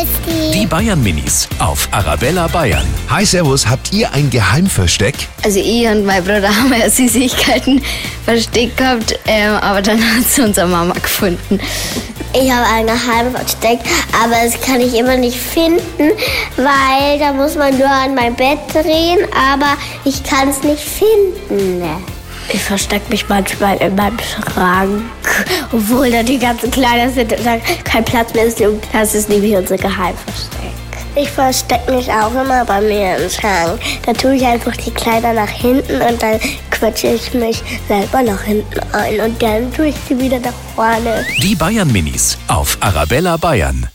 Die? Die Bayern Minis auf Arabella Bayern. Hi Servus, habt ihr ein Geheimversteck? Also ich und mein Bruder haben ja Süßigkeiten versteckt gehabt, ähm, aber dann hat sie unsere Mama gefunden. Ich habe ein Geheimversteck, aber das kann ich immer nicht finden, weil da muss man nur an mein Bett drehen, aber ich kann es nicht finden. Ich verstecke mich manchmal in meinem Schrank, obwohl da die ganzen Kleider sind und da kein Platz mehr ist. Und das ist nämlich unser Geheimversteck. Ich verstecke mich auch immer bei mir im Schrank. Da tue ich einfach die Kleider nach hinten und dann quetsche ich mich selber nach hinten ein und dann tue ich sie wieder nach vorne. Die Bayern Minis auf Arabella Bayern.